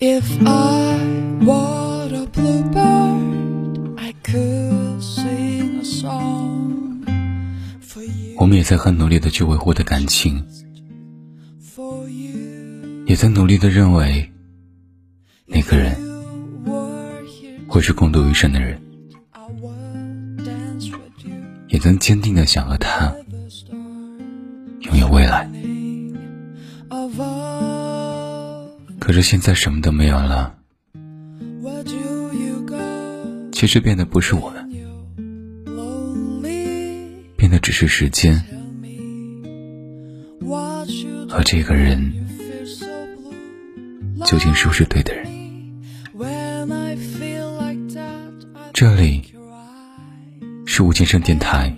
if i wanna playbird i could sing a song for you. 我们也在很努力的去维护的感情也在努力的认为那个人会是共度余生的人也曾坚定的想和他拥有未来。可是现在什么都没有了。其实变的不是我们，变的只是时间和这个人究竟是不是对的人。这里是吴先生电台，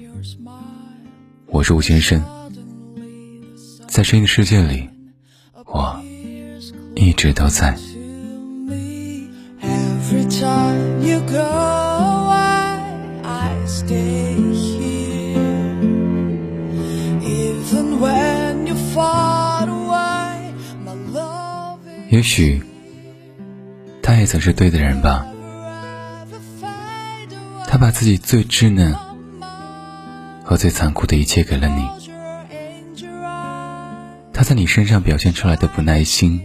我是吴先生，在声音的世界里，我。一直都在，也许他也曾是对的人吧，他把自己最稚嫩和最残酷的一切给了你，他在你身上表现出来的不耐心。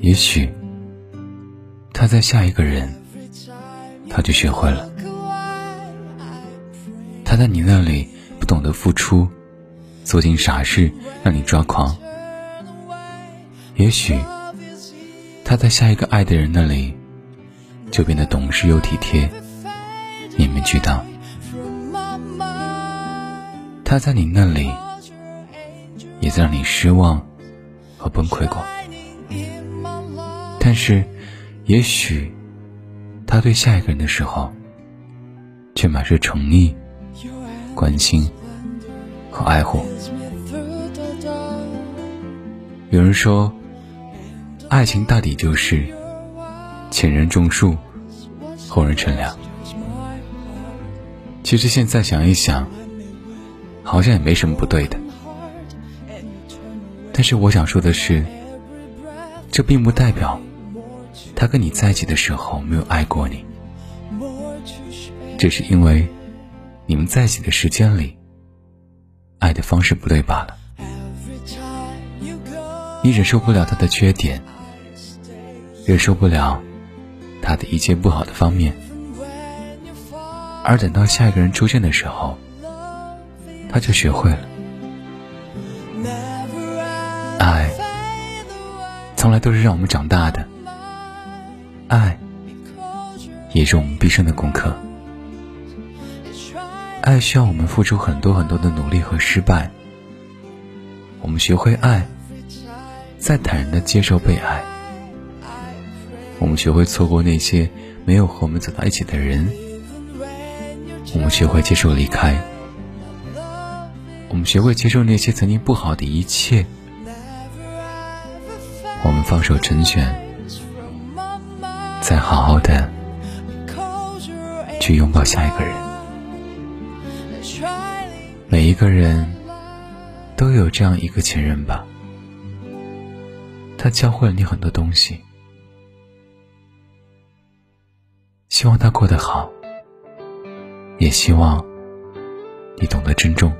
也许他在下一个人，他就学会了。他在你那里不懂得付出，做尽傻事让你抓狂。也许他在下一个爱的人那里，就变得懂事又体贴，你们俱到。他在你那里，也在让你失望和崩溃过。但是也许他对下一个人的时候却满是宠溺关心和爱护。有人说爱情大抵就是前人种树后人乘凉。其实现在想一想好像也没什么不对的。但是我想说的是这并不代表他跟你在一起的时候没有爱过你，只是因为你们在一起的时间里，爱的方式不对罢了。你忍受不了他的缺点，忍受不了他的一切不好的方面，而等到下一个人出现的时候，他就学会了。爱，从来都是让我们长大的，爱也是我们毕生的功课。爱需要我们付出很多很多的努力和失败，我们学会爱，再坦然的接受被爱。我们学会错过那些没有和我们走到一起的人，我们学会接受离开，我们学会接受那些曾经不好的一切，我们放手成全，再好好的去拥抱下一个人。每一个人都有这样一个前任吧，他教会了你很多东西，希望他过得好，也希望你懂得珍重，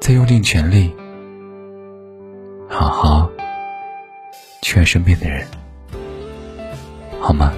再用尽全力，好好去爱身边的人，好吗？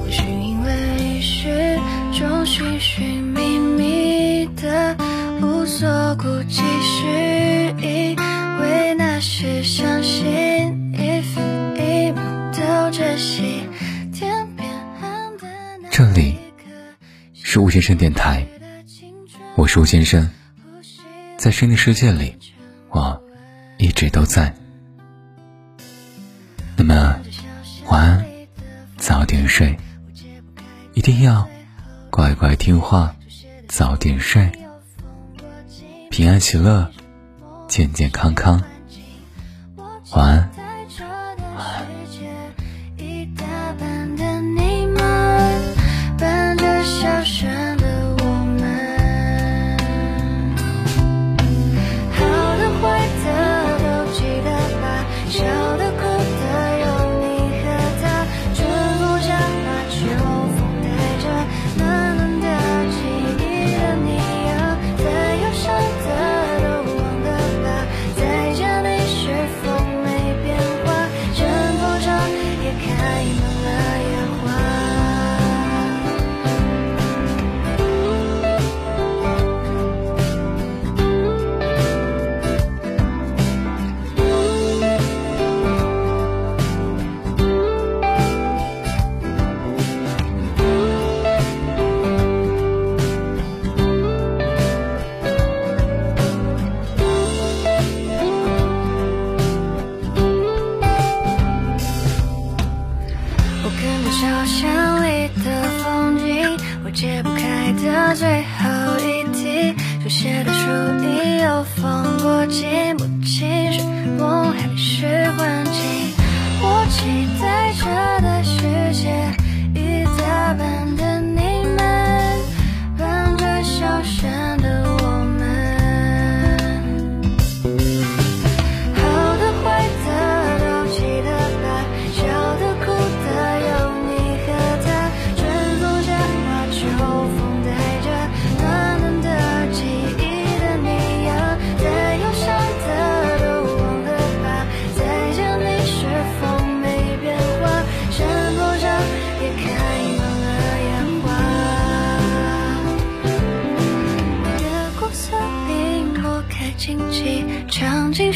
或许因为是种寻寻觅觅的无所顾忌，是因为那些相信一分一秒都珍惜，天边的那这里一刻是吴先生电台，我是吴先生，在声音的世界里，我一直都在。那么，晚安，早点睡，一定要乖乖听话，早点睡，平安喜乐，健健康康，晚安。小巷里的风景，我解不开的最后一题，书写的书已有风过记，不清是梦还是幻。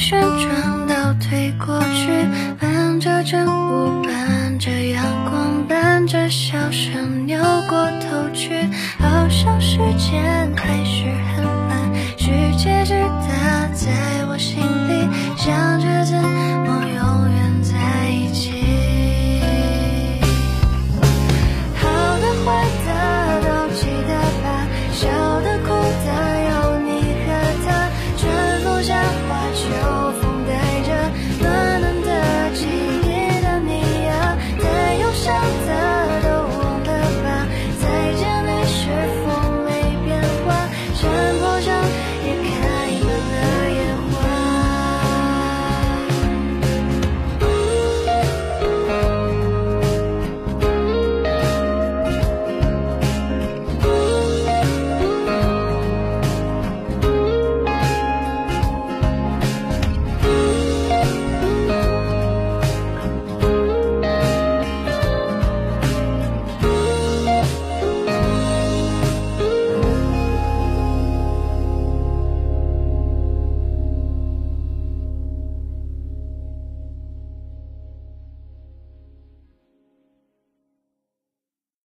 旋转倒退过去，伴着晨雾，伴着阳光，伴着笑声扭过头去，好像时间还是很慢，世界之大，在。